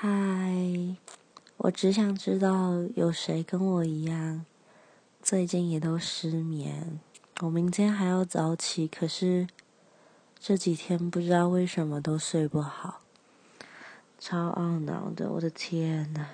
嗨我只想知道有谁跟我一样最近也都失眠。我明天还要早起可是这几天不知道为什么都睡不好。超懊恼的我的天呐